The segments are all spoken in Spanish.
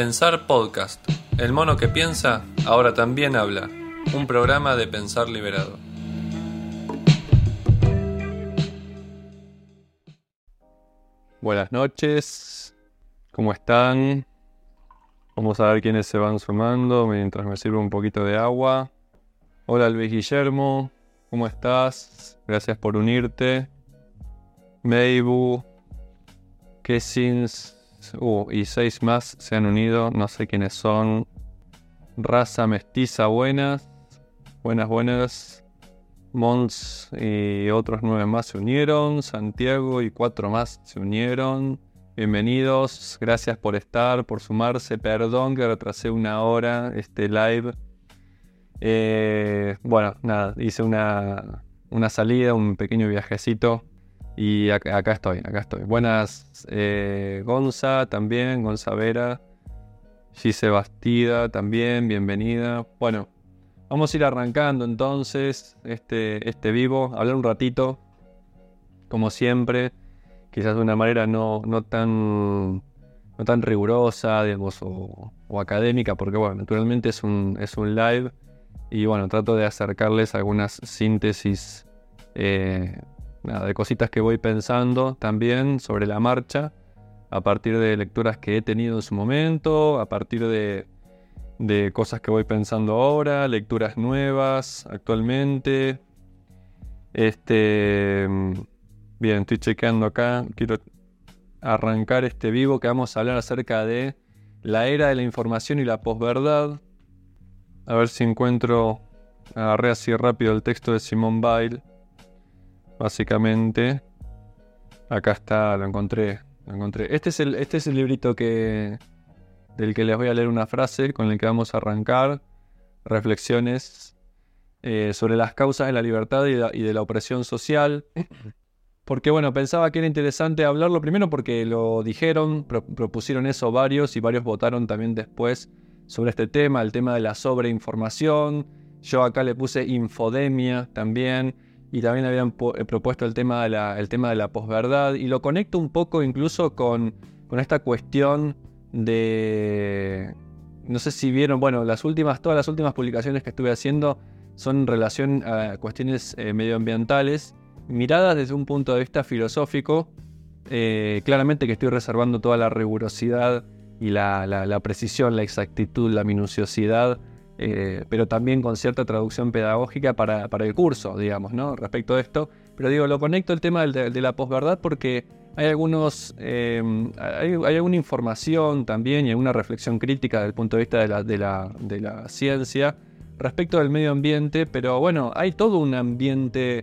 Pensar Podcast. El mono que piensa ahora también habla. Un programa de Pensar Liberado. Buenas noches. ¿Cómo están? Vamos a ver quiénes se van sumando mientras me sirve un poquito de agua. Hola Luis Guillermo, ¿cómo estás? Gracias por unirte. Meibu, Kessins, y seis más se han unido, no sé quiénes son. Raza mestiza buenas, buenas, buenas. Mons y otros nueve más se unieron. Santiago y cuatro más se unieron. Bienvenidos, gracias por estar, por sumarse. Perdón que retrasé una hora este live. Eh, bueno, nada, hice una, una salida, un pequeño viajecito y acá, estoy, acá estoy. Buenas, eh, Gonza también, Gonza Vera. Gise Bastida también, bienvenida. Bueno, vamos a ir arrancando entonces este, este vivo, hablar un ratito, como siempre, quizás de una manera no, no, tan, no tan rigurosa, digamos, o, académica, porque bueno, naturalmente es un, es un live y bueno, trato de acercarles algunas síntesis eh, nada, de cositas que voy pensando también sobre la marcha, a partir de lecturas que he tenido en su momento, a partir de, de cosas que voy pensando ahora, lecturas nuevas actualmente. Este. Bien, estoy chequeando acá. Quiero arrancar este vivo que vamos a hablar acerca de la era de la información y la posverdad. A ver si encuentro. Agarré así rápido el texto de Simón Bail básicamente. Acá está, lo encontré, lo encontré. Este es el, este es el librito que, del que les voy a leer una frase con el que vamos a arrancar. Reflexiones eh, sobre las causas de la libertad y, de la opresión social. Porque bueno, pensaba que era interesante hablarlo primero porque lo dijeron, propusieron eso varios y varios votaron también después sobre este tema, el tema de la sobreinformación. Yo acá le puse infodemia también y también habían eh, propuesto el tema de la, tema de la posverdad y lo conecto un poco incluso con, con esta cuestión de... No sé si vieron, bueno, las últimas, todas las últimas publicaciones que estuve haciendo son en relación a cuestiones eh, medioambientales, miradas desde un punto de vista filosófico. Eh, claramente que estoy reservando toda la rigurosidad y la, la precisión, la exactitud, la minuciosidad eh, pero también con cierta traducción pedagógica para, el curso, digamos, ¿no? Respecto a esto. Pero digo, lo conecto el tema de, la posverdad porque hay algunos. Eh, hay, alguna información también y alguna reflexión crítica desde el punto de vista de la, ciencia respecto del medio ambiente, pero bueno, hay todo un ambiente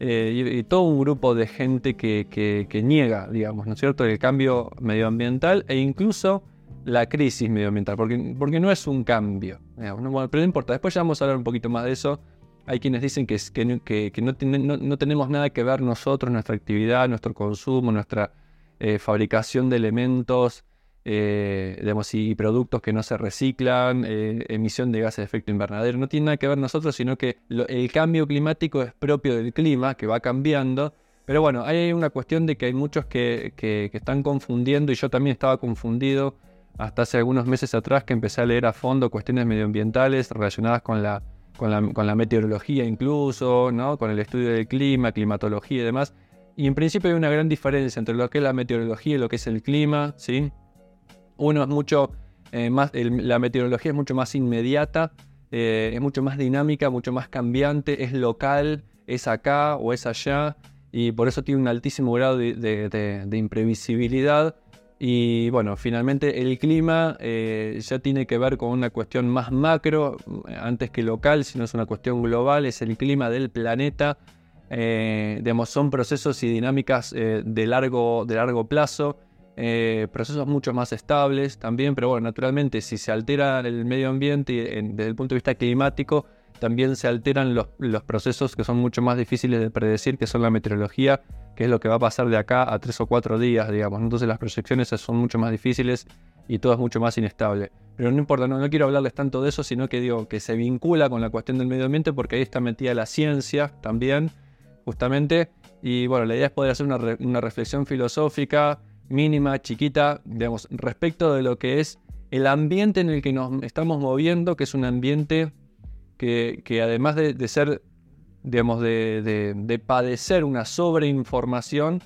eh, y, todo un grupo de gente que, niega, digamos, ¿no es cierto?, el cambio medioambiental e incluso la crisis medioambiental, porque, porque no es un cambio. pero no importa, después ya vamos a hablar un poquito más de eso. Hay quienes dicen que, que, que, no, no, tenemos nada que ver nosotros, nuestra actividad, nuestro consumo, nuestra eh, fabricación de elementos eh, y productos que no se reciclan, eh, emisión de gases de efecto invernadero. No tiene nada que ver nosotros, sino que el cambio climático es propio del clima, que va cambiando. Pero bueno, hay una cuestión de que hay muchos que, que están confundiendo, y yo también estaba confundido hasta hace algunos meses atrás que empecé a leer a fondo cuestiones medioambientales relacionadas con la, con la, meteorología incluso, ¿no? con el estudio del clima, climatología y demás. Y en principio hay una gran diferencia entre lo que es la meteorología y lo que es el clima. ¿sí? Uno es mucho eh, más, la meteorología es mucho más inmediata, eh, es mucho más dinámica, mucho más cambiante, es local, es acá o es allá, y por eso tiene un altísimo grado de imprevisibilidad y bueno, finalmente el clima eh, ya tiene que ver con una cuestión más macro, eh, antes que local, sino es una cuestión global, es el clima del planeta. Eh, son procesos y dinámicas de, largo, de largo plazo, procesos mucho más estables también, pero bueno, naturalmente si se altera el medio ambiente desde el punto de vista climático, también se alteran los, los procesos que son mucho más difíciles de predecir, que son la meteorología qué es lo que va a pasar de acá a tres o cuatro días, digamos. Entonces las proyecciones son mucho más difíciles y todo es mucho más inestable. Pero no importa, no, quiero hablarles tanto de eso, sino que digo que se vincula con la cuestión del medio ambiente porque ahí está metida la ciencia también, justamente. Y bueno, la idea es poder hacer una, reflexión filosófica mínima, chiquita, digamos, respecto de lo que es el ambiente en el que nos estamos moviendo, que es un ambiente que, además de, ser, digamos, de, de, padecer una sobreinformación,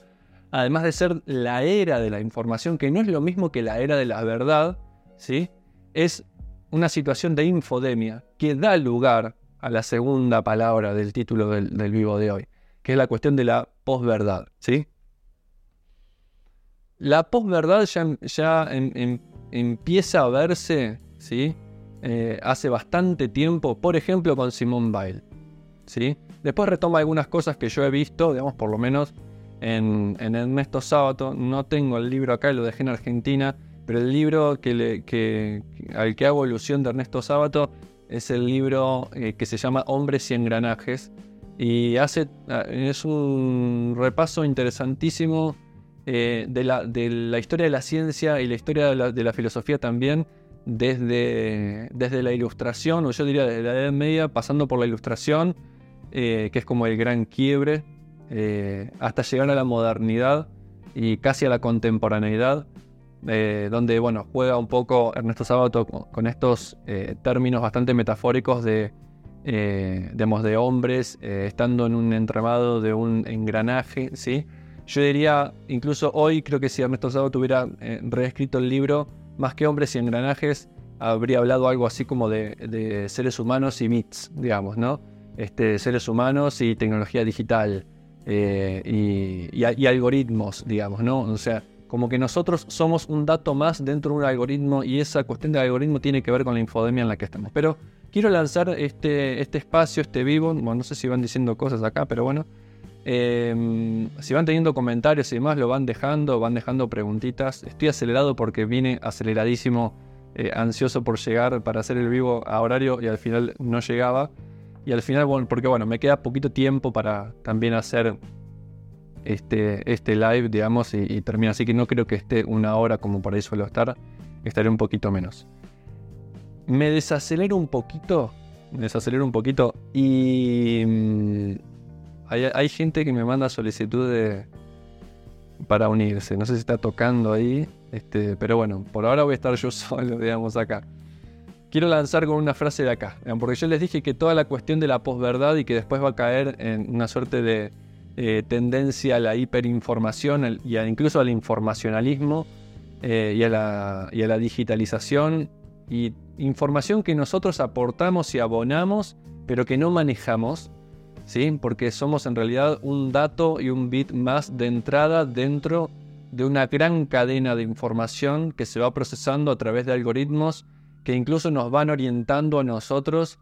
además de ser la era de la información, que no es lo mismo que la era de la verdad, ¿sí? es una situación de infodemia que da lugar a la segunda palabra del título del, vivo de hoy, que es la cuestión de la posverdad. ¿sí? La posverdad ya, ya empieza a verse ¿sí? Eh, hace bastante tiempo, por ejemplo con Simone Weil. ¿sí? Después retoma algunas cosas que yo he visto, digamos, por lo menos en, Ernesto Sábato. No tengo el libro acá, lo dejé en Argentina, pero el libro que al que hago alusión de Ernesto Sábato es el libro eh, que se llama Hombres y Engranajes. Y hace, ah, es un repaso interesantísimo eh, de, la, historia de la ciencia y la historia de la, filosofía también, desde, desde, la ilustración, o yo diría desde la Edad Media, pasando por la ilustración, eh, que es como el gran quiebre, hasta llegar a la modernidad y casi a la contemporaneidad. Eh, donde bueno, juega un poco Ernesto Sábato con, estos eh, términos bastante metafóricos de, eh, de hombres estando en un entramado de un engranaje. ¿sí? Yo diría, incluso hoy, creo que si Ernesto Sábato hubiera reescrito el libro, más que hombres y engranajes, habría hablado algo así como de, seres humanos y MITs, digamos, ¿no? Este, seres humanos y tecnología digital y, y, algoritmos, digamos, ¿no? O sea, como que nosotros somos un dato más dentro de un algoritmo y esa cuestión del algoritmo tiene que ver con la infodemia en la que estamos. Pero quiero lanzar este, este espacio, este vivo, bueno, no sé si van diciendo cosas acá, pero bueno, em, si van teniendo comentarios y demás, lo van dejando, van dejando preguntitas. Estoy acelerado porque vine aceleradísimo, eh, ansioso por llegar para hacer el vivo a horario y al final no llegaba. Y al final, bueno, porque bueno, me queda poquito tiempo para también hacer este, este live, digamos, y, termina. Así que no creo que esté una hora como por ahí suelo estar. Estaré un poquito menos. Me desacelero un poquito. Me desacelero un poquito. Y. Hay, gente que me manda solicitud de, para unirse. No sé si está tocando ahí. Este, pero bueno, por ahora voy a estar yo solo, digamos, acá. Quiero lanzar con una frase de acá. Porque yo les dije que toda la cuestión de la posverdad y que después va a caer en una suerte de eh, tendencia a la hiperinformación y incluso al informacionalismo eh, y, a la, digitalización y información que nosotros aportamos y abonamos, pero que no manejamos, ¿sí? porque somos en realidad un dato y un bit más de entrada dentro de una gran cadena de información que se va procesando a través de algoritmos que incluso nos van orientando a nosotros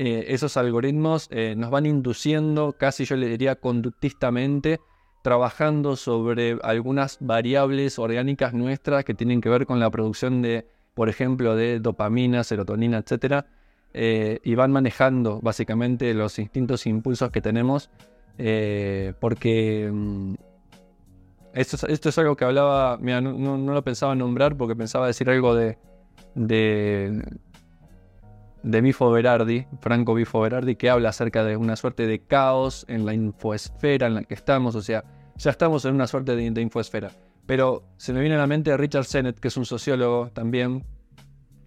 eh, esos algoritmos eh, nos van induciendo, casi yo le diría conductistamente, trabajando sobre algunas variables orgánicas nuestras que tienen que ver con la producción de, por ejemplo, de dopamina, serotonina, etc. Eh, y van manejando básicamente los instintos e impulsos que tenemos, porque mm, esto, es, algo que hablaba, mira, no, lo pensaba nombrar porque pensaba decir algo de de Bifo Berardi, Franco Bifo Berardi, que habla acerca de una suerte de caos en la infoesfera en la que estamos, o sea, ya estamos en una suerte de, infoesfera. Pero se me viene a la mente Richard Sennett, que es un sociólogo también,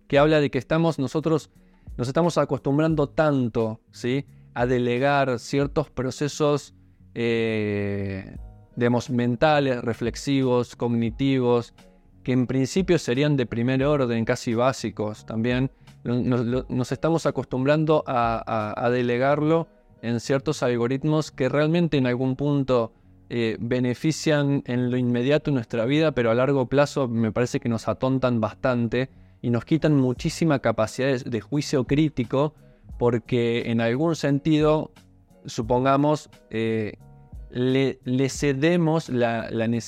que habla de que estamos nosotros, nos estamos acostumbrando tanto, ¿sí? A delegar ciertos procesos, eh, mentales, reflexivos, cognitivos, que en principio serían de primer orden, casi básicos también, nos, estamos acostumbrando a, delegarlo en ciertos algoritmos que realmente en algún punto eh, benefician en lo inmediato nuestra vida, pero a largo plazo me parece que nos atontan bastante y nos quitan muchísima capacidad de, juicio crítico porque en algún sentido, supongamos, eh, le, cedemos la, le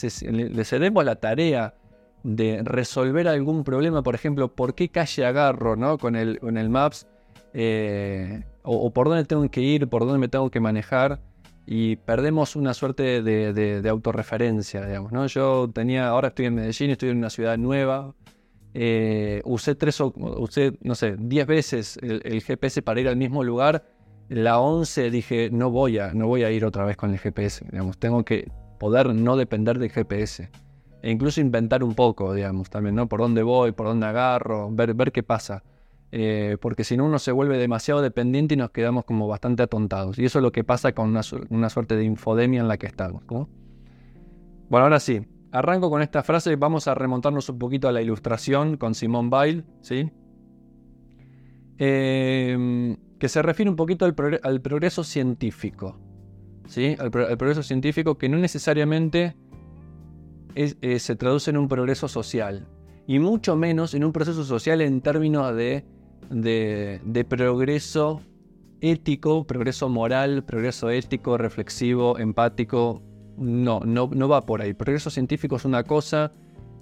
cedemos la tarea de resolver algún problema, por ejemplo, por qué calle agarro ¿no? con, el, con el Maps, eh, o, por dónde tengo que ir, por dónde me tengo que manejar, y perdemos una suerte de, de, autorreferencia, digamos. ¿no? Yo tenía, ahora estoy en Medellín, estoy en una ciudad nueva, eh, usé tres o, usé, no sé, diez veces el, GPS para ir al mismo lugar, la 11 dije, no voy a, no voy a ir otra vez con el GPS, digamos, tengo que poder no depender del GPS. e incluso inventar un poco, digamos, también, ¿no? Por dónde voy, por dónde agarro, ver, ver qué pasa. Eh, porque si no uno se vuelve demasiado dependiente y nos quedamos como bastante atontados. Y eso es lo que pasa con una, suerte de infodemia en la que estamos. Bueno, ahora sí, arranco con esta frase, vamos a remontarnos un poquito a la ilustración con Simón Weil, ¿sí? Eh, que se refiere un poquito al, progreso científico, ¿sí? Al, progreso científico que no necesariamente eh, se traduce en un progreso social, y mucho menos en un proceso social en términos de de, progreso ético, progreso moral, progreso ético, reflexivo, empático. No, no, va por ahí. Progreso científico es una cosa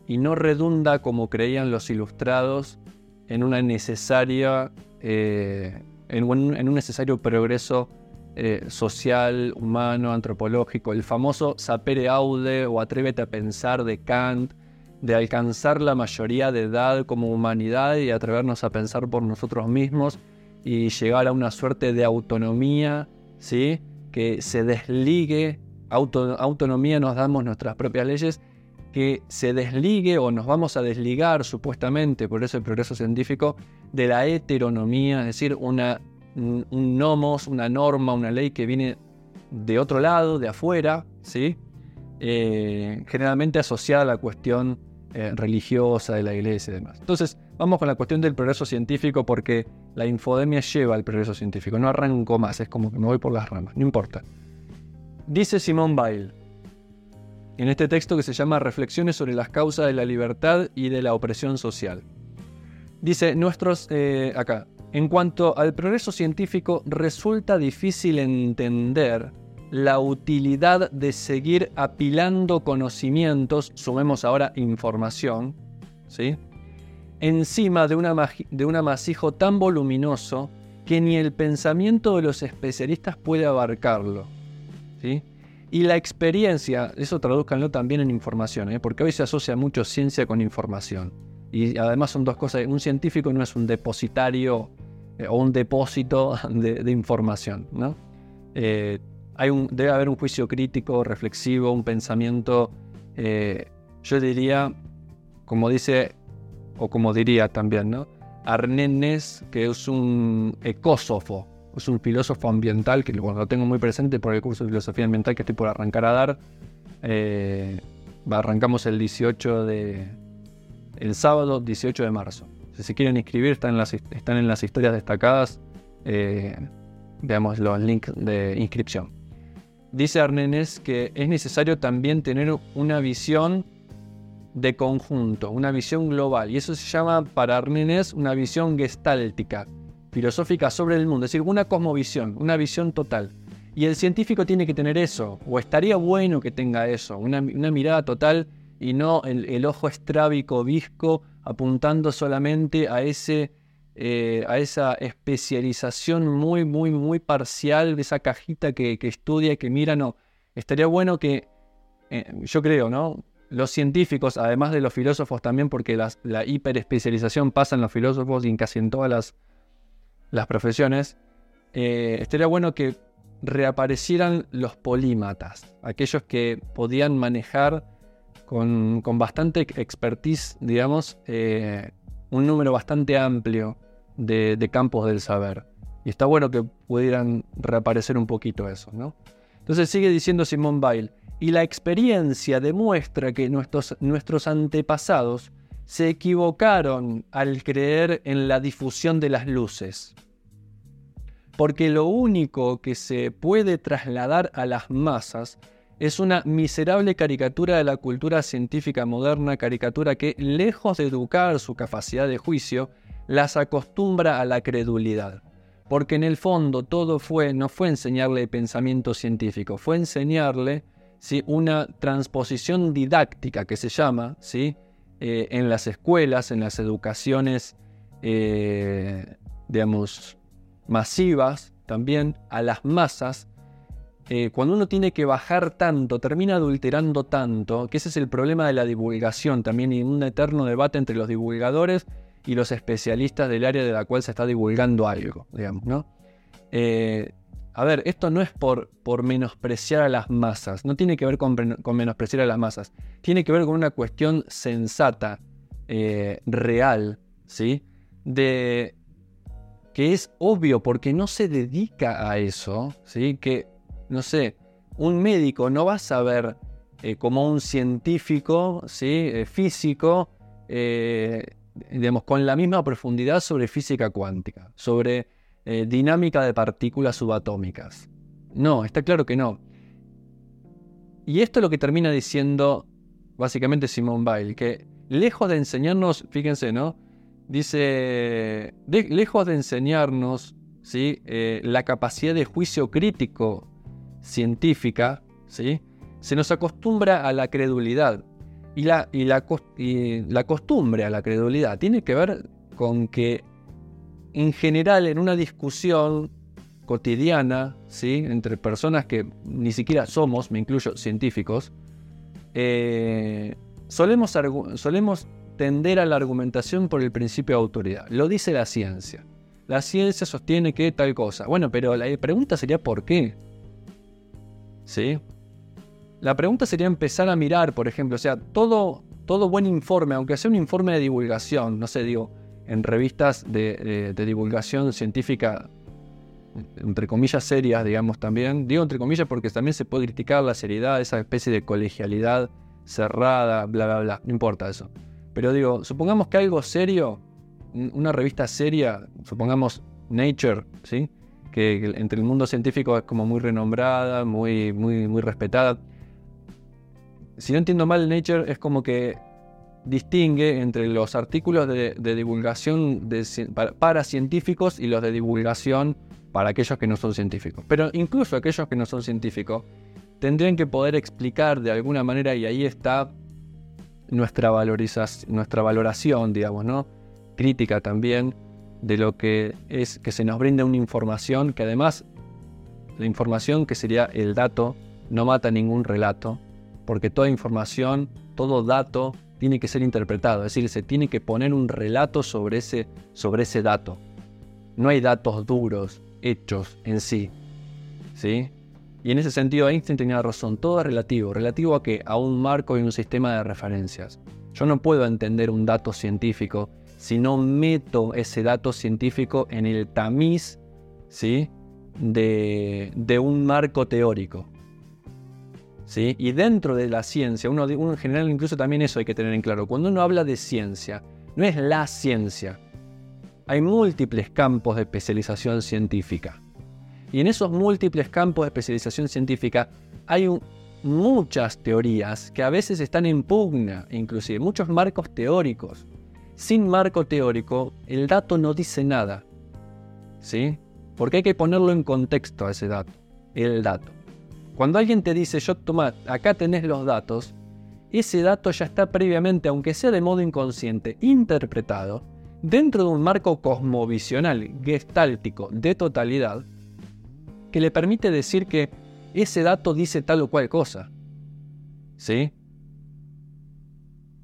y no redunda como creían los ilustrados en una necesaria eh, en, un, necesario progreso eh, social, humano, antropológico. El famoso sapere aude o atrévete a pensar de Kant de alcanzar la mayoría de edad como humanidad y atrevernos a pensar por nosotros mismos y llegar a una suerte de autonomía, ¿sí? que se desligue, autonomía nos damos nuestras propias leyes, que se desligue o nos vamos a desligar supuestamente, por eso el progreso científico, de la heteronomía, es decir, un nomos, una norma, una ley que viene de otro lado, de afuera, ¿sí? Eh, generalmente asociada a la cuestión eh, religiosa de la iglesia y demás. Entonces, vamos con la cuestión del progreso científico porque la infodemia lleva al progreso científico. No arranco más, es como que me voy por las ramas, no importa. Dice Simón Weil, en este texto que se llama Reflexiones sobre las causas de la libertad y de la opresión social. Dice, nuestros, eh, acá, en cuanto al progreso científico, resulta difícil entender la utilidad de seguir apilando conocimientos, sumemos ahora información, ¿sí? encima de, una de un amasijo tan voluminoso que ni el pensamiento de los especialistas puede abarcarlo. ¿Sí? Y la experiencia, eso traduzcanlo también en información, ¿eh? porque hoy se asocia mucho ciencia con información. Y además son dos cosas, un científico no es un depositario eh, o un depósito de, información, ¿no? Eh, debe haber un juicio crítico, reflexivo, un pensamiento, eh, yo diría, como dice, o como diría también, ¿no? Arnenes, que es un ecósofo, es un filósofo ambiental, que lo tengo muy presente por el curso de filosofía ambiental que estoy por arrancar a dar. Eh, arrancamos el 18 de. el sábado 18 de marzo. Si se quieren inscribir, están en las, están en las historias destacadas. Eh, veamos los links de inscripción dice Arnenes que es necesario también tener una visión de conjunto, una visión global. Y eso se llama para Arnenes una visión gestáltica, filosófica sobre el mundo, es decir, una cosmovisión, una visión total. Y el científico tiene que tener eso, o estaría bueno que tenga eso, una, mirada total y no el, ojo estrábico, visco, apuntando solamente a ese eh, a esa especialización muy, muy, muy parcial de esa cajita que, estudia, que mira, no. Estaría bueno que, eh, yo creo, ¿no? Los científicos, además de los filósofos también, porque la hiperespecialización pasa en los filósofos y en casi en todas las, las profesiones, eh, estaría bueno que reaparecieran los polímatas, aquellos que podían manejar con, con bastante expertise, digamos, un número bastante amplio de, campos del saber. Y está bueno que pudieran reaparecer un poquito eso, ¿no? Entonces sigue diciendo Simón Weil, y la experiencia demuestra que nuestros, nuestros antepasados se equivocaron al creer en la difusión de las luces. Porque lo único que se puede trasladar a las masas es una miserable caricatura de la cultura científica moderna, caricatura que, lejos de educar su capacidad de juicio, las acostumbra a la credulidad. Porque en el fondo todo fue, no fue enseñarle pensamiento científico, fue enseñarle ¿sí? una transposición didáctica que se llama ¿sí? Eh, en las escuelas, en las educaciones, eh, digamos, masivas también, a las masas, eh, cuando uno tiene que bajar tanto, termina adulterando tanto, que ese es el problema de la divulgación también y un eterno debate entre los divulgadores y los especialistas del área de la cual se está divulgando algo, digamos, ¿no? A ver, esto no es por, menospreciar a las masas, no tiene que ver con, menospreciar a las masas, tiene que ver con una cuestión sensata, eh, real, ¿sí? De que es obvio porque no se dedica a eso, ¿sí? Que, no sé, un médico no va a saber eh, como un científico, ¿sí? Eh, físico, digamos, con la misma profundidad sobre física cuántica, sobre eh, dinámica de partículas subatómicas. No, está claro que no. Y esto es lo que termina diciendo básicamente Simone Weil, que lejos de enseñarnos, fíjense, ¿no? Dice, lejos de enseñarnos ¿sí? Eh, la capacidad de juicio crítico científica, ¿sí? se nos acostumbra a la credulidad. Y la, y la, y la costumbre a la credulidad tiene que ver con que en general en una discusión cotidiana, ¿sí? entre personas que ni siquiera somos, me incluyo, científicos, eh, solemos, solemos tender a la argumentación por el principio de autoridad. Lo dice la ciencia. La ciencia sostiene que tal cosa. Bueno, pero la pregunta sería ¿por qué? ¿Sí? La pregunta sería empezar a mirar, por ejemplo, o sea, todo, todo buen informe, aunque sea un informe de divulgación, no sé, digo, en revistas de, divulgación científica, entre comillas, serias, digamos también. Digo entre comillas porque también se puede criticar la seriedad, esa especie de colegialidad cerrada, bla, bla, bla. No importa eso. Pero digo, supongamos que algo serio, una revista seria, supongamos Nature, ¿sí? Que entre el mundo científico es como muy renombrada, muy, muy, muy respetada. Si no entiendo mal, Nature es como que distingue entre los artículos de, divulgación para, científicos y los de divulgación para aquellos que no son científicos. Pero incluso aquellos que no son científicos tendrían que poder explicar de alguna manera, y ahí está nuestra, valorización, nuestra valoración, digamos, ¿no? Crítica también de lo que es que se nos brinde una información que además la información que sería el dato no mata ningún relato, porque toda información, todo dato tiene que ser interpretado, es decir, se tiene que poner un relato sobre ese, sobre ese dato. No hay datos duros, hechos en sí. ¿Sí? Y en ese sentido Einstein tenía razón, todo es relativo, relativo a que a un marco y un sistema de referencias. Yo no puedo entender un dato científico si no meto ese dato científico en el tamiz ¿sí? de, de un marco teórico. Y dentro de la ciencia, uno, en general incluso también eso hay que tener en claro, cuando uno habla de ciencia, no es la ciencia, hay múltiples campos de especialización científica. Y en esos múltiples campos de especialización científica hay muchas teorías que a veces están en pugna, inclusive muchos marcos teóricos. Sin marco teórico, el dato no dice nada. ¿Sí? Porque hay que ponerlo en contexto a ese dato, el dato. Cuando alguien te dice, yo toma, acá tenés los datos, ese dato ya está previamente, aunque sea de modo inconsciente, interpretado dentro de un marco cosmovisional, gestáltico, de totalidad, que le permite decir que ese dato dice tal o cual cosa. ¿Sí?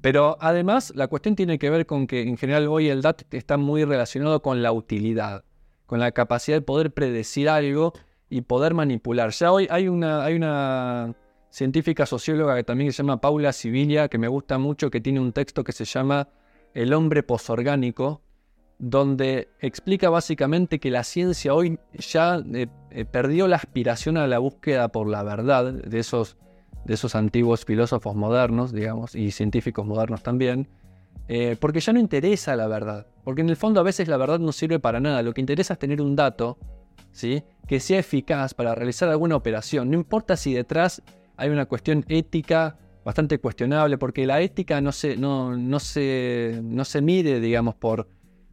Pero además la cuestión tiene que ver con que en general hoy el dato está muy relacionado con la utilidad, con la capacidad de poder predecir algo y poder manipular. Ya hoy hay una, hay una científica socióloga que también se llama Paula Sibilia, que me gusta mucho, que tiene un texto que se llama El hombre posorgánico, donde explica básicamente que la ciencia hoy ya eh, eh, perdió la aspiración a la búsqueda por la verdad de esos, de esos antiguos filósofos modernos, digamos, y científicos modernos también, eh, porque ya no interesa la verdad, porque en el fondo a veces la verdad no sirve para nada, lo que interesa es tener un dato que sea eficaz para realizar alguna operación. No importa si detrás hay una cuestión ética bastante cuestionable, porque la ética no se, no, no se, no se mide, digamos, por,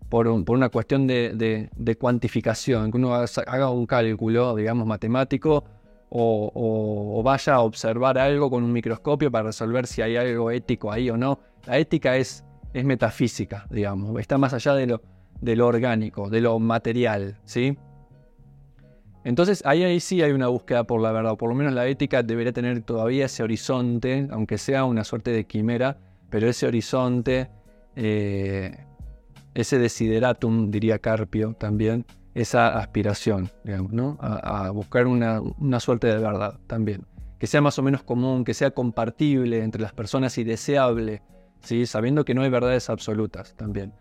por, una cuestión de, cuantificación, que uno haga un cálculo, digamos, matemático, o, vaya a observar algo con un microscopio para resolver si hay algo ético ahí o no. La ética es, es metafísica, digamos, está más allá de lo, de orgánico, de lo material, ¿sí? Entonces ahí, sí hay una búsqueda por la verdad, o por lo menos la ética debería tener todavía ese horizonte, aunque sea una suerte de quimera, pero ese horizonte, eh, ese desideratum, diría Carpio también, esa aspiración, digamos, ¿no? A, buscar una, suerte de verdad también. Que sea más o menos común, que sea compartible entre las personas y deseable, ¿sí? sabiendo que no hay verdades absolutas también.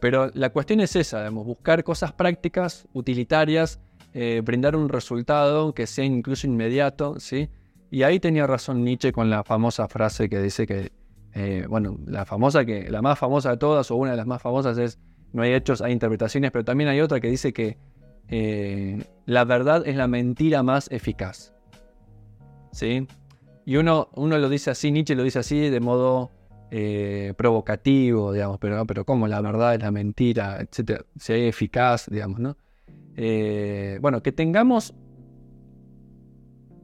Pero la cuestión es esa, digamos, buscar cosas prácticas, utilitarias, eh, brindar un resultado que sea incluso inmediato, ¿sí? Y ahí tenía razón Nietzsche con la famosa frase que dice que, eh, bueno, la famosa que, la más famosa de todas, o una de las más famosas es, no hay hechos, hay interpretaciones, pero también hay otra que dice que eh, la verdad es la mentira más eficaz. ¿Sí? Y uno, uno lo dice así, Nietzsche lo dice así de modo provocativo, digamos, pero, pero como la verdad es la mentira, etcétera, si hay eficaz, digamos, ¿no? Bueno, que tengamos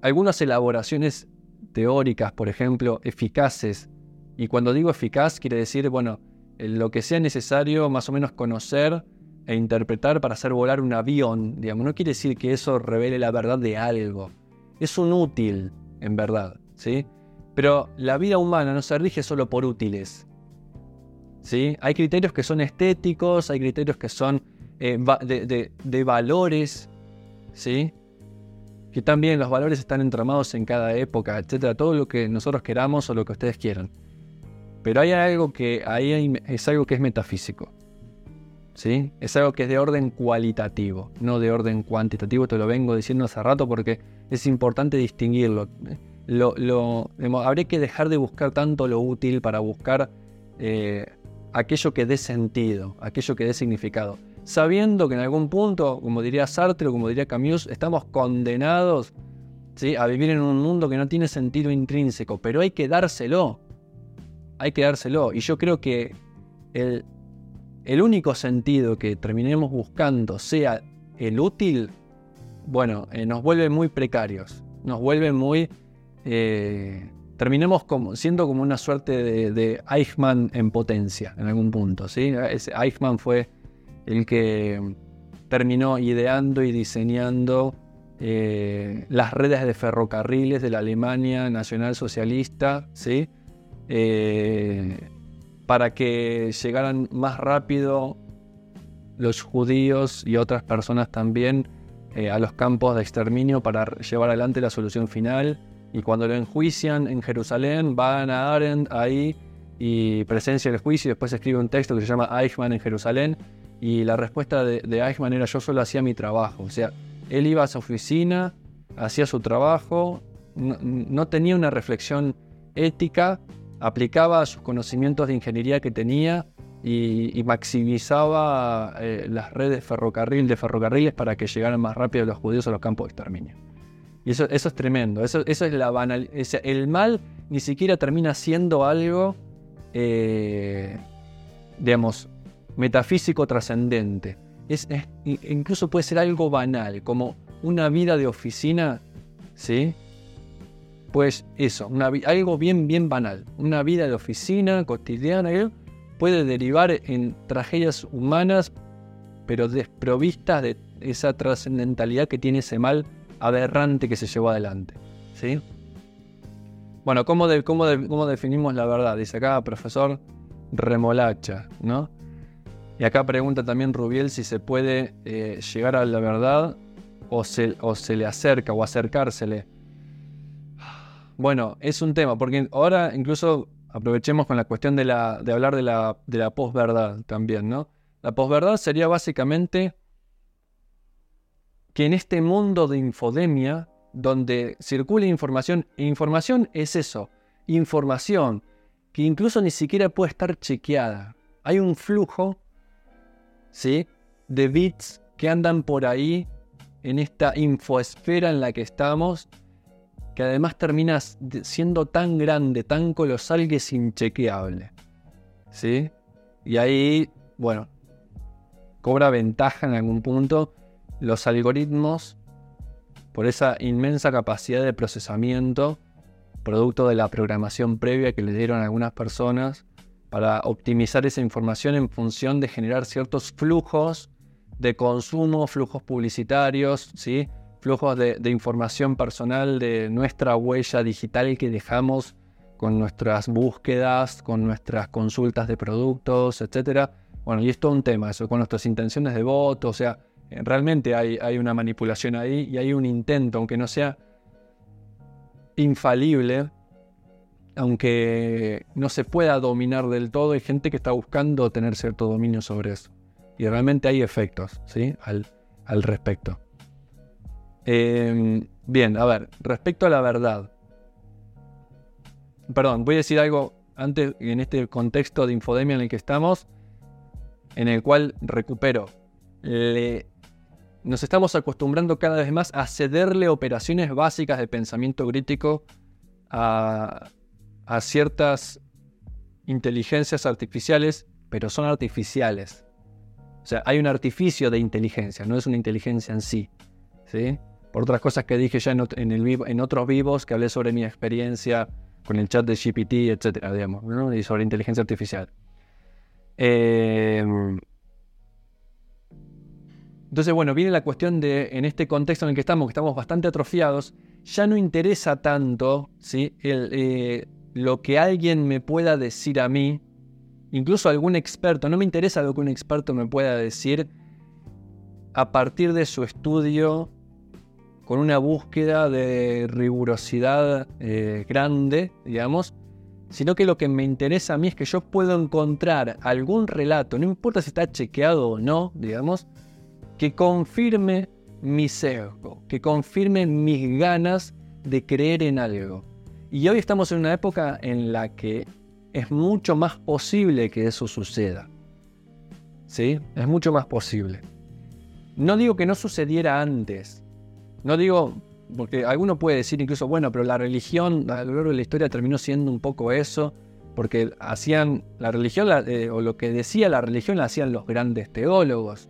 algunas elaboraciones teóricas, por ejemplo, eficaces. Y cuando digo eficaz, quiere decir, bueno, lo que sea necesario más o menos conocer e interpretar para hacer volar un avión, digamos. No quiere decir que eso revele la verdad de algo. Es un útil, en verdad, ¿sí? Pero la vida humana no se rige solo por útiles. ¿sí? Hay criterios que son estéticos, hay criterios que son eh, de, de valores, ¿sí? que también los valores están entramados en cada época, etcétera, todo lo que nosotros queramos o lo que ustedes quieran. Pero hay algo que ahí es algo que es metafísico. ¿Sí? Es algo que es de orden cualitativo, no de orden cuantitativo, te lo vengo diciendo hace rato porque es importante distinguirlo. Lo, habría que dejar de buscar tanto lo útil para buscar eh, aquello que dé sentido, aquello que dé significado sabiendo que en algún punto, como diría Sartre o como diría Camus, estamos condenados ¿sí? a vivir en un mundo que no tiene sentido intrínseco, pero hay que dárselo, hay que dárselo. Y yo creo que el, el único sentido que terminemos buscando sea el útil, bueno, eh, nos vuelve muy precarios, nos vuelve muy... Eh, terminemos como, siendo como una suerte de, Eichmann en potencia en algún punto. ¿sí? Eichmann fue el que terminó ideando y diseñando eh, las redes de ferrocarriles de la Alemania Nacional Socialista, ¿sí? Eh, para que llegaran más rápido los judíos y otras personas también eh, a los campos de exterminio para llevar adelante la solución final. Y cuando lo enjuician en Jerusalén, van a Arendt ahí y presencia el juicio y después escribe un texto que se llama Eichmann en Jerusalén y la respuesta de, Eichmann era yo solo hacía mi trabajo. O sea, él iba a su oficina, hacía su trabajo, no, tenía una reflexión ética, aplicaba sus conocimientos de ingeniería que tenía y, maximizaba eh, las redes ferrocarril, de ferrocarriles para que llegaran más rápido los judíos a los campos de exterminio. Y eso, eso es tremendo, eso, eso es la banal. el mal ni siquiera termina siendo algo, eh, digamos, metafísico trascendente. Es, incluso puede ser algo banal, como una vida de oficina, ¿sí? Pues eso, algo bien, bien banal. Una vida de oficina cotidiana ¿eh? puede derivar en tragedias humanas, pero desprovistas de esa trascendentalidad que tiene ese mal aberrante que se llevó adelante. ¿sí? Bueno, ¿cómo, cómo, ¿cómo definimos la verdad? Dice acá, profesor Remolacha, ¿no? Y acá pregunta también Rubiel si se puede eh, llegar a la verdad o se, o se, le acerca o acercársele. Bueno, es un tema, porque ahora incluso aprovechemos con la cuestión de, la, de hablar de la, de la posverdad también, ¿no? La posverdad sería básicamente que en este mundo de infodemia, donde circula información, e información es eso, información que incluso ni siquiera puede estar chequeada. Hay un flujo de bits que andan por ahí en esta infoesfera en la que estamos, que además termina siendo tan grande, tan colosal que es inchequeable. ¿Sí? Y ahí, bueno, cobra ventaja en algún punto los algoritmos por esa inmensa capacidad de procesamiento, producto de la programación previa que le dieron algunas personas para optimizar esa información en función de generar ciertos flujos de consumo, flujos publicitarios, ¿sí? flujos de, información personal de nuestra huella digital que dejamos con nuestras búsquedas, con nuestras consultas de productos, etc. Bueno, y es un tema, eso, con nuestras intenciones de voto, o sea, realmente hay, hay una manipulación ahí y hay un intento, aunque no sea infalible, aunque no se pueda dominar del todo, hay gente que está buscando tener cierto dominio sobre eso. Y realmente hay efectos ¿sí? al, respecto. Em, bien, a ver, respecto a la verdad. Perdón, voy a decir algo antes en este contexto de infodemia en el que estamos, en el cual recupero. nos estamos acostumbrando cada vez más a cederle operaciones básicas de pensamiento crítico a, a ciertas inteligencias artificiales, pero son artificiales. O sea, hay un artificio de inteligencia, no es una inteligencia en sí. ¿sí? Por otras cosas que dije ya en, el, en otros vivos, que hablé sobre mi experiencia con el chat de GPT, etcétera, digamos, y sobre inteligencia artificial. Em, entonces, bueno, viene la cuestión de, en este contexto en el que estamos, que estamos bastante atrofiados, ya no interesa tanto ¿sí? Eh, lo que alguien me pueda decir a mí incluso algún experto, no me interesa lo que un experto me pueda decir a partir de su estudio con una búsqueda de rigurosidad eh, grande, digamos, sino que lo que me interesa a mí es que yo puedo encontrar algún relato, no importa si está chequeado o no, digamos, que confirme mi sesgo, que confirme mis ganas de creer en algo. Y hoy estamos en una época en la que es mucho más posible que eso suceda. ¿Sí? Es mucho más posible. No digo que no sucediera antes. No digo, porque alguno puede decir incluso, bueno, pero la religión a lo largo de la historia terminó siendo un poco eso, porque hacían la religión, eh, o lo que decía la religión la hacían los grandes teólogos.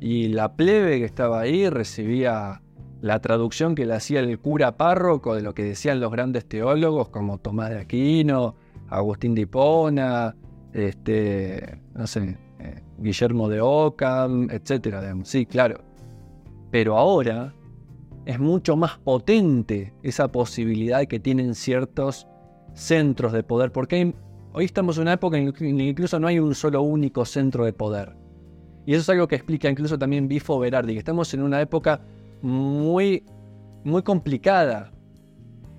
Y la plebe que estaba ahí recibía la traducción que le hacía el cura párroco de lo que decían los grandes teólogos como Tomás de Aquino, Agustín de Hipona, este, no sé, eh, Guillermo de Ockham, etc. Sí, claro. Pero ahora es mucho más potente esa posibilidad que tienen ciertos centros de poder, porque hoy estamos en una época en la que incluso no hay un solo único centro de poder. Y eso es algo que explica incluso también Bifo Berardi, que estamos en una época muy, muy complicada.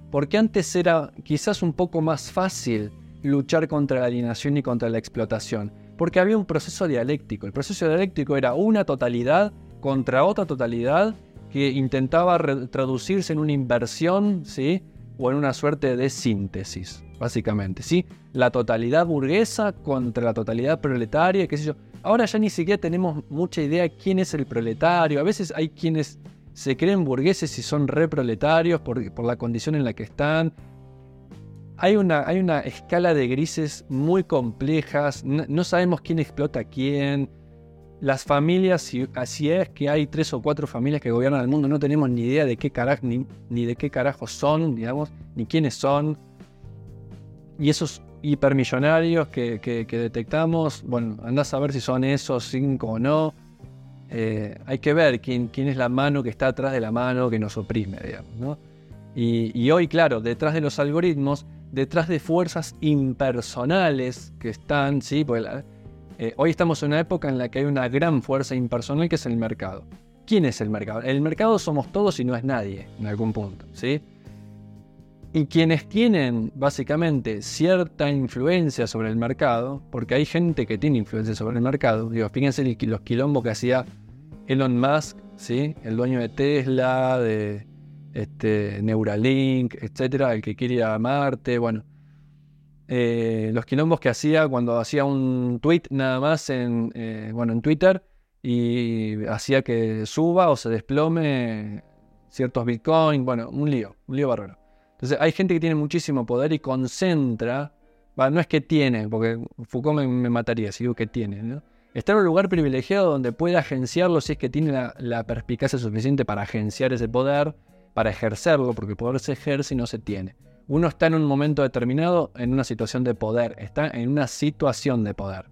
Porque antes era quizás un poco más fácil luchar contra la alienación y contra la explotación, porque había un proceso dialéctico. El proceso dialéctico era una totalidad contra otra totalidad que intentaba traducirse en una inversión, ¿sí? O en una suerte de síntesis, básicamente, ¿sí? La totalidad burguesa contra la totalidad proletaria, qué sé yo. Ahora ya ni siquiera tenemos mucha idea quién es el proletario. A veces hay quienes se creen burgueses y son reproletarios por, por la condición en la que están hay una, escala de grises muy complejas, no, sabemos quién explota a quién. Las familias, si así es que hay tres o cuatro familias que gobiernan el mundo, no tenemos ni idea de qué carajo, ni, de qué carajo son, digamos, ni quiénes son. Y esos hipermillonarios que, que, detectamos, bueno, andás a ver si son esos cinco o no. Eh, hay que ver quién, es la mano que está atrás de la mano que nos oprime, digamos, y hoy, claro, detrás de los algoritmos detrás de fuerzas impersonales que están, ¿sí? Eh, hoy estamos en una época en la que hay una gran fuerza impersonal que es el mercado. ¿Quién es el mercado? El mercado somos todos y no es nadie en algún punto, ¿sí? Y quienes tienen básicamente cierta influencia sobre el mercado, porque hay gente que tiene influencia sobre el mercado, digo, fíjense los quilombos que hacía Elon Musk, ¿sí? el dueño de Tesla, de, este, Neuralink, etcétera, el que quiere ir a Marte, bueno. Eh, los quilombos que hacía cuando hacía un tweet nada más en, eh, bueno, en Twitter y hacía que suba o se desplome ciertos bitcoins, bueno, un lío, un lío bárbaro. Entonces hay gente que tiene muchísimo poder y concentra, no es que tiene, porque Foucault me, mataría si digo que tiene, ¿no? Está en un lugar privilegiado donde puede agenciarlo si es que tiene la, perspicacia suficiente para agenciar ese poder para ejercerlo, porque el poder se ejerce y no se tiene. Uno está en un momento determinado en una situación de poder, está en una situación de poder.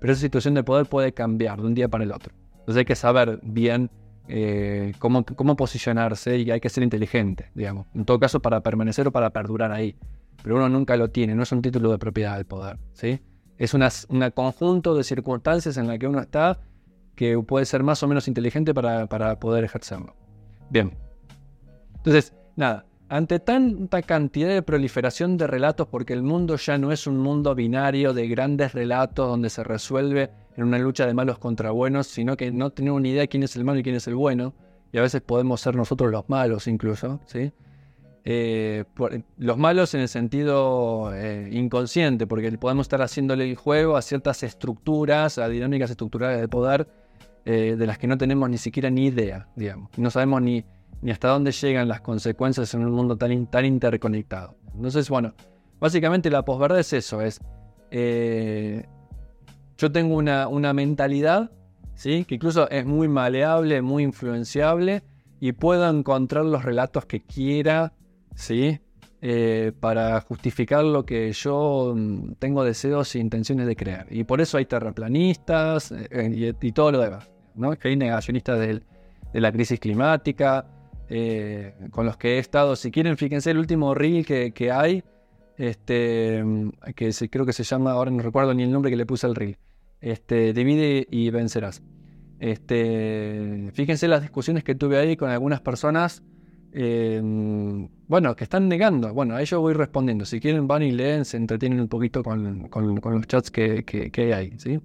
Pero esa situación de poder puede cambiar de un día para el otro. Entonces hay que saber bien eh, cómo, cómo posicionarse y hay que ser inteligente, digamos. En todo caso, para permanecer o para perdurar ahí. Pero uno nunca lo tiene, no es un título de propiedad del poder. ¿sí? Es un conjunto de circunstancias en la que uno está que puede ser más o menos inteligente para, para poder ejercerlo. Bien. Entonces, nada, ante tanta cantidad de proliferación de relatos, porque el mundo ya no es un mundo binario de grandes relatos donde se resuelve en una lucha de malos contra buenos, sino que no tenemos ni idea de quién es el malo y quién es el bueno, y a veces podemos ser nosotros los malos incluso, ¿sí? Eh, los malos en el sentido eh, inconsciente, porque podemos estar haciéndole el juego a ciertas estructuras, a dinámicas estructurales de poder, eh, de las que no tenemos ni siquiera ni idea, digamos. No sabemos ni, ni hasta dónde llegan las consecuencias en un mundo tan, tan interconectado. Entonces, bueno, básicamente la posverdad es eso, es... yo tengo una, una mentalidad, ¿sí? Que incluso es muy maleable, muy influenciable, y puedo encontrar los relatos que quiera ¿sí? Eh, para justificar lo que yo mm, tengo deseos e intenciones de crear. Y por eso hay terraplanistas eh, y, todo lo demás, ¿no? Hay negacionistas de, la crisis climática, eh, con los que he estado. Si quieren, fíjense el último reel que, hay, este, mm, que creo que se llama, ahora no recuerdo ni el nombre que le puse al reel. Este, divide y vencerás. Este, fíjense las discusiones que tuve ahí con algunas personas Bueno, que están negando. Bueno, a ellos voy respondiendo. Si quieren, van y leen, se entretienen un poquito con, los chats que, hay ¿sí?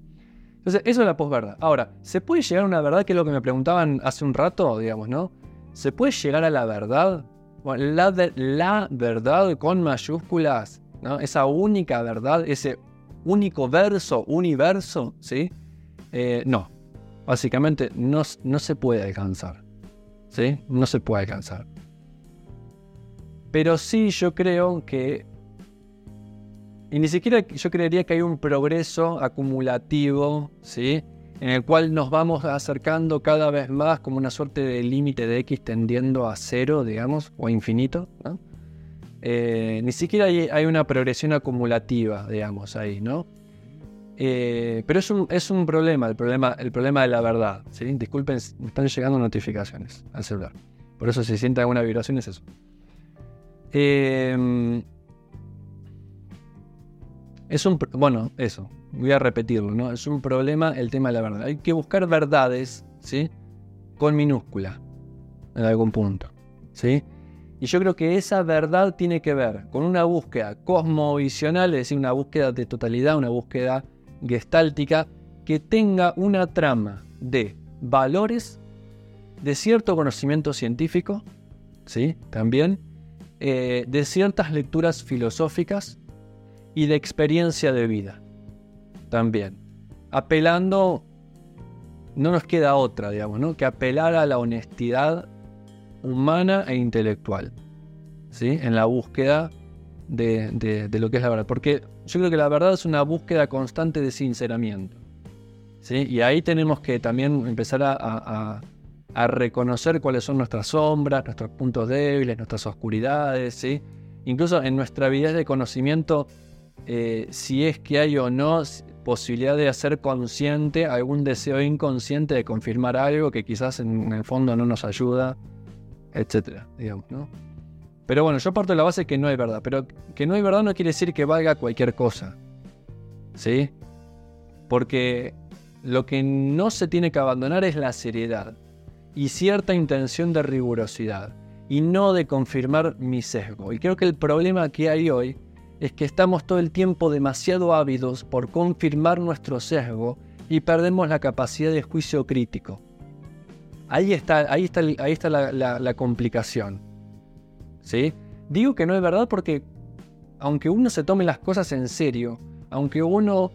Entonces, eso es la posverdad. Ahora, ¿se puede llegar a una verdad? Que es lo que me preguntaban hace un rato, digamos, ¿no? ¿Se puede llegar a la verdad? La verdad con mayúsculas, ¿no? Esa única verdad, ese único verso, universo, ¿sí? Eh, no. Básicamente no, no se puede alcanzar. ¿Sí? No se puede alcanzar. Pero sí yo creo que... Y ni siquiera yo creería que hay un progreso acumulativo, ¿sí? En el cual nos vamos acercando cada vez más como una suerte de límite de X tendiendo a cero, digamos, o infinito, eh, ni siquiera hay, una progresión acumulativa, digamos, ahí, ¿no? Eh, pero es un, es un problema, el problema, el problema de la verdad. ¿sí? Disculpen, me están llegando notificaciones al celular. Por eso si siente alguna vibración es eso. Em, es un. Bueno, eso. Voy a repetirlo, ¿no? Es un problema el tema de la verdad. Hay que buscar verdades, ¿sí? Con minúscula. En algún punto. ¿Sí? Y yo creo que esa verdad tiene que ver con una búsqueda cosmovisional, es decir, una búsqueda de totalidad, una búsqueda gestáltica, que tenga una trama de valores, de cierto conocimiento científico, ¿sí? También, eh, de ciertas lecturas filosóficas y de experiencia de vida. También. Apelando, no nos queda otra, digamos, ¿no? que apelar a la honestidad humana e intelectual. ¿sí? En la búsqueda de, lo que es la verdad. Porque yo creo que la verdad es una búsqueda constante de sinceramiento. ¿sí? Y ahí tenemos que también empezar a reconocer cuáles son nuestras sombras, nuestros puntos débiles, nuestras oscuridades, ¿sí? Incluso en nuestra vida de conocimiento, eh, si es que hay o no posibilidad de hacer consciente algún deseo inconsciente de confirmar algo que quizás en, el fondo no nos ayuda, etcétera, digamos, ¿no? Pero bueno, yo parto de la base que no hay verdad, pero que no hay verdad no quiere decir que valga cualquier cosa, ¿sí? Porque lo que no se tiene que abandonar es la seriedad y cierta intención de rigurosidad y no de confirmar mi sesgo. Y creo que el problema que hay hoy es que estamos todo el tiempo demasiado ávidos por confirmar nuestro sesgo y perdemos la capacidad de juicio crítico. Ahí está, ahí está, ahí está la, complicación. ¿Sí? Digo que no es verdad porque aunque uno se tome las cosas en serio, aunque uno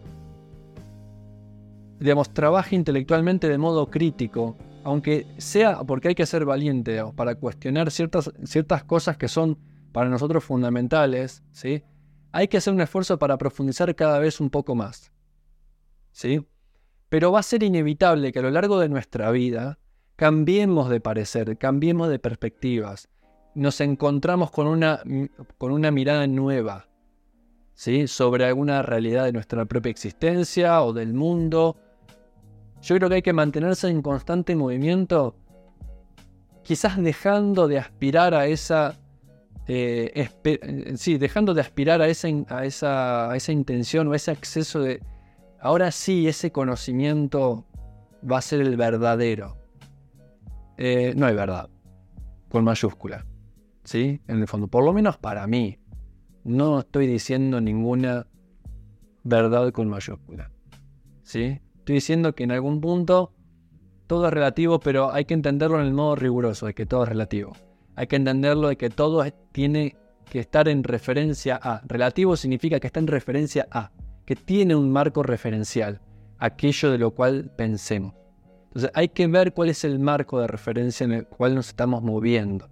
digamos, trabaje intelectualmente de modo crítico, aunque sea porque hay que ser valiente para cuestionar ciertas, ciertas cosas que son para nosotros fundamentales, ¿sí? hay que hacer un esfuerzo para profundizar cada vez un poco más. ¿sí? Pero va a ser inevitable que a lo largo de nuestra vida cambiemos de parecer, cambiemos de perspectivas, nos encontramos con una, con una mirada nueva ¿sí? sobre alguna realidad de nuestra propia existencia o del mundo yo creo que hay que mantenerse en constante movimiento, quizás dejando de aspirar a esa... Eh, eh, sí, dejando de aspirar a esa, a, esa, a esa intención o ese acceso de... Ahora sí, ese conocimiento va a ser el verdadero. Eh, no hay verdad, con mayúscula. ¿Sí? En el fondo, por lo menos para mí, no estoy diciendo ninguna verdad con mayúscula. ¿Sí? Estoy diciendo que en algún punto todo es relativo, pero hay que entenderlo en el modo riguroso, de que todo es relativo. Hay que entenderlo de que todo tiene que estar en referencia a. Relativo significa que está en referencia a, que tiene un marco referencial, aquello de lo cual pensemos. Entonces hay que ver cuál es el marco de referencia en el cual nos estamos moviendo.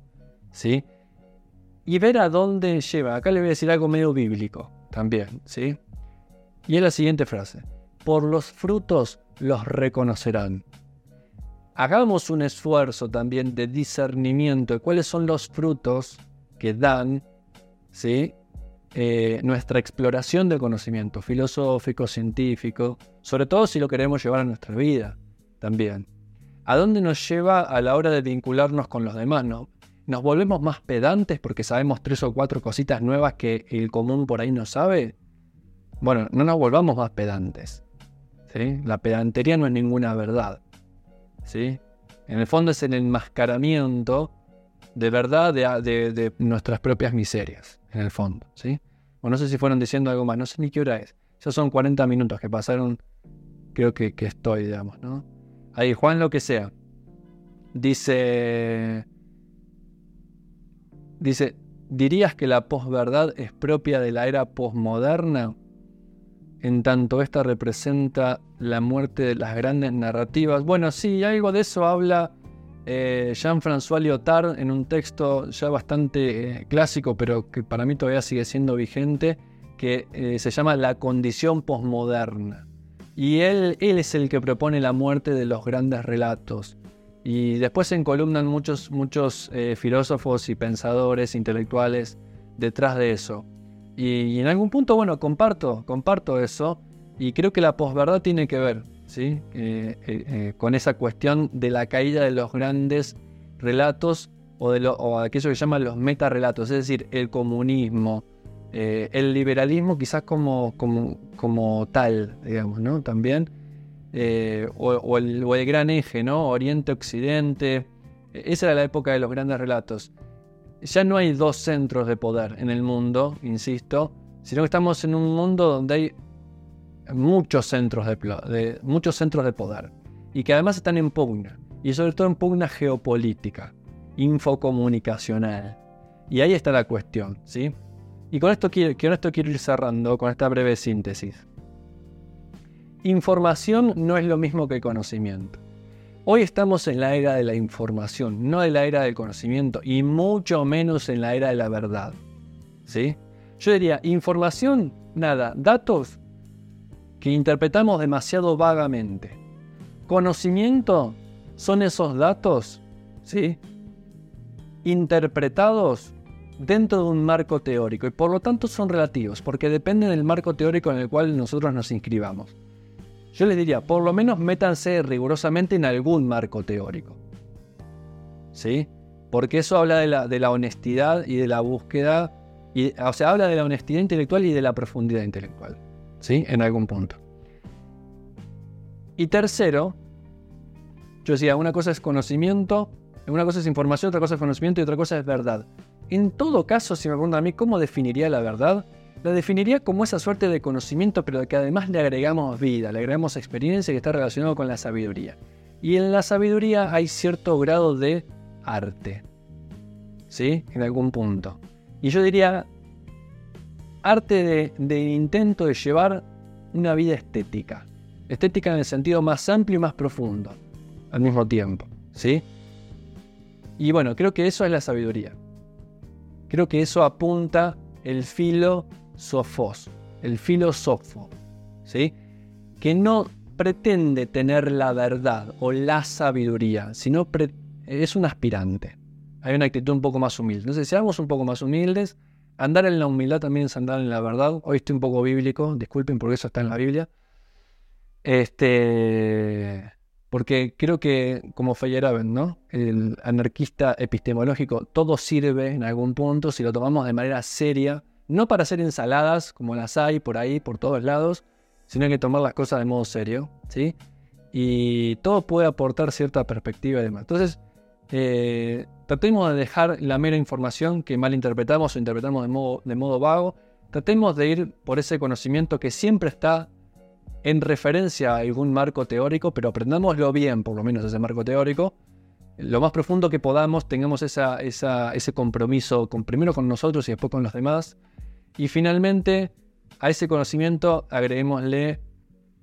¿Sí? Y ver a dónde lleva. Acá le voy a decir algo medio bíblico también, ¿sí? Y es la siguiente frase. Por los frutos los reconocerán. Hagamos un esfuerzo también de discernimiento de cuáles son los frutos que dan ¿sí? Eh, nuestra exploración del conocimiento filosófico, científico, sobre todo si lo queremos llevar a nuestra vida también. ¿A dónde nos lleva a la hora de vincularnos con los demás? ¿no? ¿Nos volvemos más pedantes porque sabemos tres o cuatro cositas nuevas que el común por ahí no sabe? Bueno, no nos volvamos más pedantes. La pedantería no es ninguna verdad. ¿sí? En el fondo es el enmascaramiento de verdad de nuestras propias miserias en el fondo, ¿sí? O no sé si fueron diciendo algo más, no sé ni qué hora es. Ya son 40 minutos que pasaron, creo que, que estoy, digamos, ¿no? Ahí, Juan lo que sea. Dice... Dice, ¿dirías que la posverdad es propia de la era posmoderna? En tanto esta representa la muerte de las grandes narrativas. Bueno, sí, algo de eso habla eh, Jean-François Lyotard en un texto ya bastante eh, clásico, pero que para mí todavía sigue siendo vigente, que eh, se llama La condición posmoderna. Y él, es el que propone la muerte de los grandes relatos. Y después se encolumnan muchos, muchos filósofos y pensadores intelectuales detrás de eso. Y, en algún punto, bueno, comparto, comparto eso. Y creo que la posverdad tiene que ver ¿sí? Eh, eh, eh, con esa cuestión de la caída de los grandes relatos o de lo, aquello que llaman los metarrelatos, es decir, el comunismo, el liberalismo quizás como, como, como, tal, digamos, ¿no? También, o, el, gran eje, ¿no? Oriente-Occidente, esa era la época de los grandes relatos. Ya no hay dos centros de poder en el mundo, insisto, sino que estamos en un mundo donde hay muchos centros de, muchos centros de poder y que además están en pugna y sobre todo en pugna geopolítica, infocomunicacional. Y ahí está la cuestión, ¿sí? Y con esto, quiero, con esto quiero ir cerrando con esta breve síntesis. Información no es lo mismo que conocimiento. Hoy estamos en la era de la información, no de la era del conocimiento, y mucho menos en la era de la verdad. ¿Sí? Yo diría, información, nada, datos, que interpretamos demasiado vagamente. Conocimiento son esos datos, ¿sí? Interpretados dentro de un marco teórico y por lo tanto son relativos porque dependen del marco teórico en el cual nosotros nos inscribamos. Yo les diría, por lo menos métanse rigurosamente en algún marco teórico. ¿Sí? Porque eso habla de la, honestidad y de la búsqueda, y, o sea, habla de la honestidad intelectual y de la profundidad intelectual. ¿sí? En algún punto. Y tercero, yo decía, una cosa es conocimiento, una cosa es información, otra cosa es conocimiento y otra cosa es verdad. En todo caso, si me preguntan a mí cómo definiría la verdad, la definiría como esa suerte de conocimiento, pero que además le agregamos vida, le agregamos experiencia que está relacionado con la sabiduría. Y en la sabiduría hay cierto grado de arte. ¿Sí? En algún punto. Y yo diría, arte de, intento de llevar una vida estética. Estética en el sentido más amplio y más profundo al mismo tiempo. ¿Sí? Y bueno, creo que eso es la sabiduría. Creo que eso apunta el filosofos, el filósofo, ¿sí? Que no pretende tener la verdad o la sabiduría, sino es un aspirante. Hay una actitud un poco más humilde. Entonces, seamos un poco más humildes, Andar en la humildad también es andar en la verdad. Hoy estoy un poco bíblico, disculpen porque eso está en la Biblia. Este, porque creo que, como Feyerabend, ¿no? El anarquista epistemológico, todo sirve en algún punto si lo tomamos de manera seria, no para hacer ensaladas como las hay por ahí, por todos lados, sino que tomar las cosas de modo serio, ¿sí? y todo puede aportar cierta perspectiva y demás. Entonces, eh, tratemos de dejar la mera información que malinterpretamos o interpretamos de modo, de modo vago. Tratemos de ir por ese conocimiento que siempre está en referencia a algún marco teórico, pero aprendámoslo bien, por lo menos ese marco teórico. Lo más profundo que podamos, tengamos esa, ese compromiso con, primero con nosotros y después con los demás. Y finalmente, a ese conocimiento agreguémosle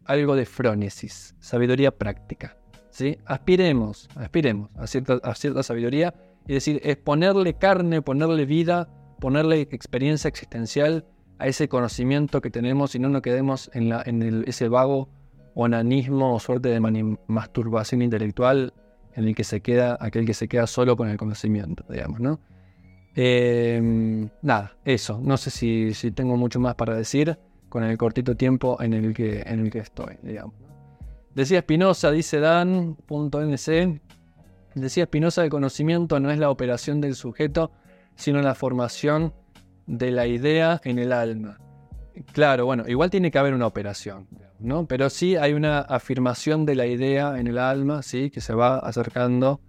algo de frónesis, sabiduría práctica. ¿sí? Aspiremos, aspiremos a cierta, a cierta sabiduría, y decir, es ponerle carne, ponerle vida, ponerle experiencia existencial a ese conocimiento que tenemos y no nos quedemos en, la, en ese vago onanismo o suerte de masturbación intelectual en el que se queda aquel que se queda solo con el conocimiento, digamos, ¿no? Em, nada, eso. No sé si, tengo mucho más para decir con el cortito tiempo en el que, en el que estoy, digamos. Decía Spinoza, dice Dan.nc, decía Spinoza, el conocimiento no es la operación del sujeto, sino la formación de la idea en el alma. Claro, bueno, igual tiene que haber una operación, ¿no? Pero sí hay una afirmación de la idea en el alma, ¿sí? Que se va acercando,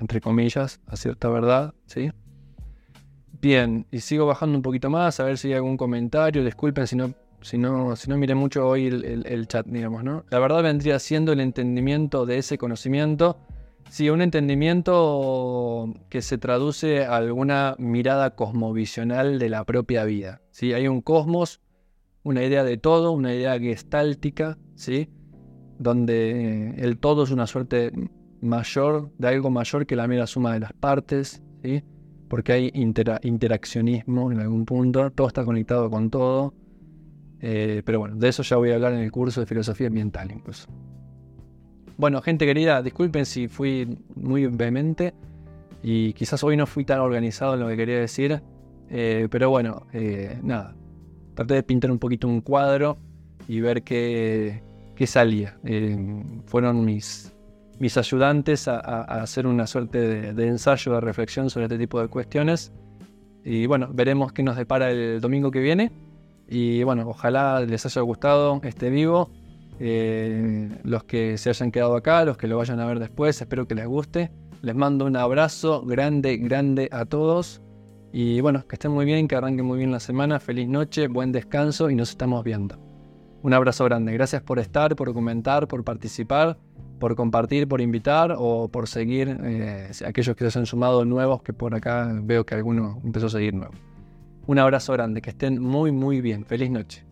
entre comillas, a cierta verdad, ¿sí? Bien, y sigo bajando un poquito más a ver si hay algún comentario. Disculpen si no si no, si no miré mucho hoy el, chat, digamos, ¿no? La verdad vendría siendo el entendimiento de ese conocimiento. Sí, un entendimiento que se traduce a alguna mirada cosmovisional de la propia vida. ¿sí? Hay un cosmos, una idea de todo, una idea gestáltica, ¿sí? donde el todo es una suerte mayor, de algo mayor que la mera suma de las partes, ¿sí? porque hay interaccionismo en algún punto, todo está conectado con todo. Eh, pero bueno, de eso ya voy a hablar en el curso de filosofía ambiental incluso. Bueno, gente querida, disculpen si fui muy vehemente y quizás hoy no fui tan organizado en lo que quería decir, eh, pero bueno, eh, nada, traté de pintar un poquito un cuadro y ver qué, qué salía. fueron mis, mis ayudantes a, hacer una suerte de, de ensayo, de reflexión sobre este tipo de cuestiones. Y bueno, veremos qué nos depara el domingo que viene. Y bueno, ojalá les haya gustado este vivo. Eh, los que se hayan quedado acá, los que lo vayan a ver después, espero que les guste. Les mando un abrazo grande, grande a todos. Y bueno, que estén muy bien, que arranquen muy bien la semana. Feliz noche, buen descanso y nos estamos viendo. Un abrazo grande. Gracias por estar, por comentar, por participar, por compartir, por invitar o por seguir eh, aquellos que se han sumado nuevos, que por acá veo que alguno empezó a seguir nuevo. Un abrazo grande, que estén muy muy bien. Feliz noche.